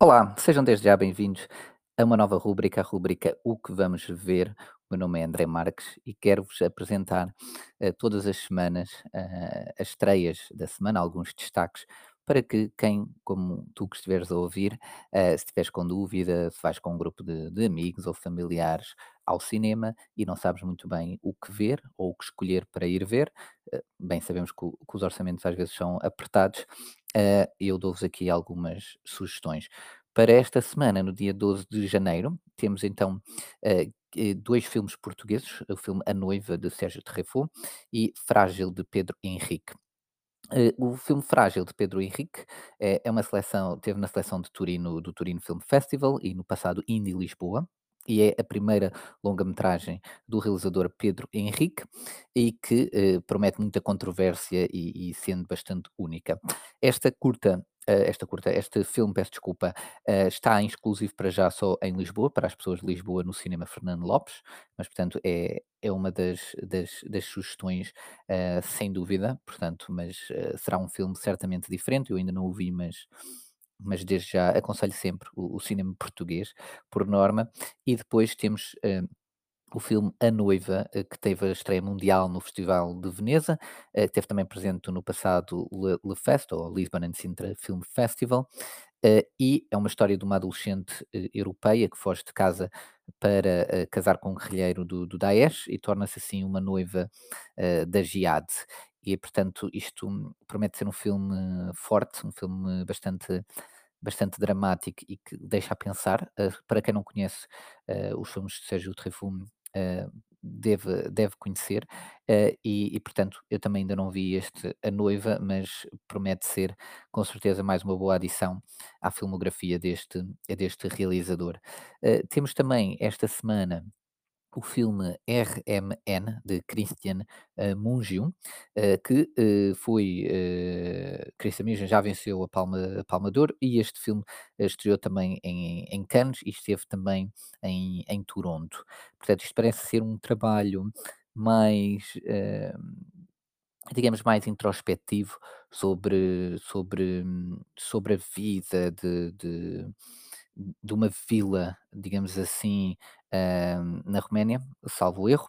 Olá, sejam desde já bem-vindos a uma nova rúbrica, a rúbrica O que vamos ver. O meu nome é André Marques e quero-vos apresentar eh, todas as semanas eh, as estreias da semana, alguns destaques, para que quem, como tu que estiveres a ouvir, eh, se estiveres com dúvida, se vais com um grupo de, de amigos ou familiares ao cinema e não sabes muito bem o que ver ou o que escolher para ir ver, bem sabemos que, que os orçamentos às vezes são apertados, eh, eu dou-vos aqui algumas sugestões. Para esta semana, no dia 12 de janeiro, temos então eh, dois filmes portugueses, o filme A Noiva, de Sérgio Terreifou, e Frágil, de Pedro Henrique. Eh, o filme Frágil, de Pedro Henrique, é é uma seleção teve na seleção de Turino do Turino Film Festival e no passado Indie Lisboa, e é a primeira longa-metragem do realizador Pedro Henrique e que, eh, promete muita controvérsia e e sendo bastante única. Esta curta, eh, esta curta, este filme, peço desculpa, eh, está em exclusivo para já só em Lisboa, para as pessoas de Lisboa, no cinema Fernando Lopes, mas portanto é é uma das das das sugestões eh, sem dúvida, portanto, mas será um filme certamente diferente. Eu ainda não o vi, mas, mas desde já aconselho sempre o, o cinema português, por norma. E depois temos eh, o filme A Noiva, eh, que teve a estreia mundial no Festival de Veneza, eh, teve também presente no passado Le, Le Fest, ou Lisbon and Sintra Film Festival, e é uma história de uma adolescente europeia que foge de casa para casar com um guerrilheiro do, do Daesh e torna-se assim uma noiva da Jihad. E, portanto, isto promete ser um filme forte, um filme bastante, bastante dramático e que deixa a pensar. Eh, para quem não conhece eh, os filmes de Sérgio Trefune, eh, deve, deve conhecer. eh, e, e, portanto, eu também ainda não vi este A Noiva, mas promete ser com certeza mais uma boa adição à filmografia deste, deste realizador. Temos também esta semana o filme RMN, de Christian eh, Mungiu, eh, que eh, foi. Eh, Christian Mungiu já venceu a Palma, a Palma de Ouro e este filme estreou também em, em Cannes e esteve também em, em Toronto. Portanto, isto parece ser um trabalho mais. digamos, mais introspectivo sobre, sobre, hum, sobre a vida de, de, de uma vila, digamos assim, hum, na Roménia, salvo erro,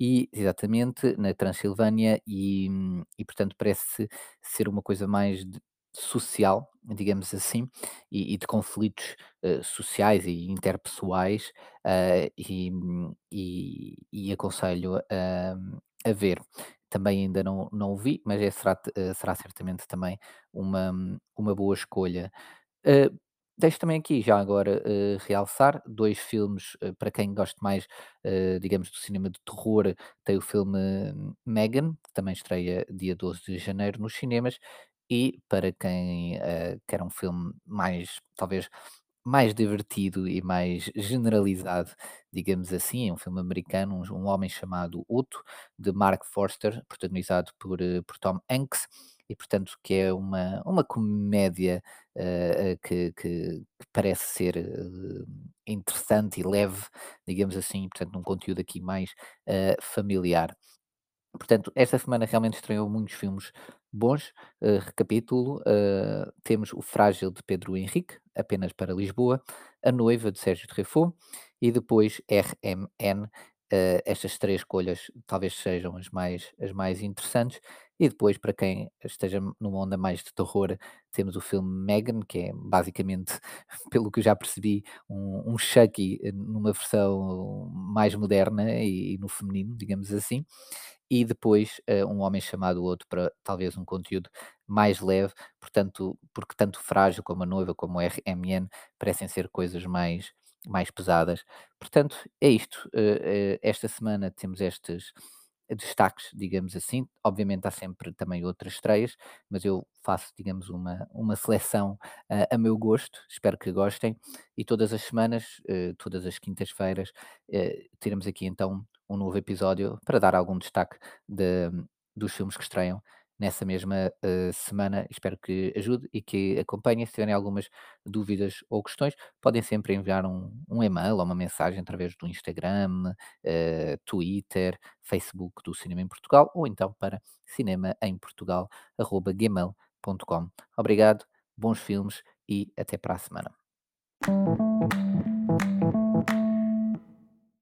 e exatamente na Transilvânia, e, hum, e portanto parece ser uma coisa mais de- social, digamos assim, e, e de conflitos eh, sociais e interpessoais, eh, e, e, e aconselho a, a ver. Também ainda não não o vi, mas é será eh, será certamente também uma uma boa escolha. Eh, deixo também aqui já agora, eh, realçar 2 filmes, eh, para quem gosta mais, eh, digamos, do cinema de terror, tem o filme Megan, que também estreia dia 12 de janeiro nos cinemas, e para quem, quer um filme mais, talvez, mais divertido e mais generalizado, digamos assim, é um filme americano, um um homem chamado Otto, de Mark Forster, protagonizado por, eh, por Tom Hanks, e portanto que é uma uma comédia, eh, que que que parece ser, eh, interessante e leve, digamos assim, portanto, um conteúdo aqui mais, eh, familiar. Portanto, esta semana realmente estreou muitos filmes bons. Recapitulo, eh, temos O Frágil de Pedro Henrique, apenas para Lisboa, A Noiva de Sérgio Truffaut e depois RMN. Eh, estas três escolhas talvez sejam as mais, as mais interessantes. E depois, para quem esteja numa onda mais de terror, temos o filme Megan, que é basicamente, pelo que eu já percebi, um, um Chucky eh, numa versão mais moderna e, e no feminino, digamos assim e depois, eh, Um Homem Chamado Outro para talvez um conteúdo mais leve, portanto, porque tanto Frágil como A Noiva, como o RMN parecem ser coisas mais mais pesadas. Portanto, é isto, eh eh, esta semana temos estes destaques, digamos assim. Obviamente há sempre também outras estreias, mas eu faço, digamos, uma uma seleção, a a meu gosto, espero que gostem, e todas as semanas, eh, todas as quintas-feiras, eh, teremos aqui então um novo episódio para dar algum destaque de dos filmes que estreiam nessa mesma, eh, semana. Espero que ajude e que acompanhem. Se tiverem algumas dúvidas ou questões, podem sempre enviar um um e-mail ou uma mensagem através do Instagram, eh, Twitter, Facebook do Cinema em Portugal ou então para cinemaemportugal.gmail.com. Obrigado, bons filmes e até para a semana.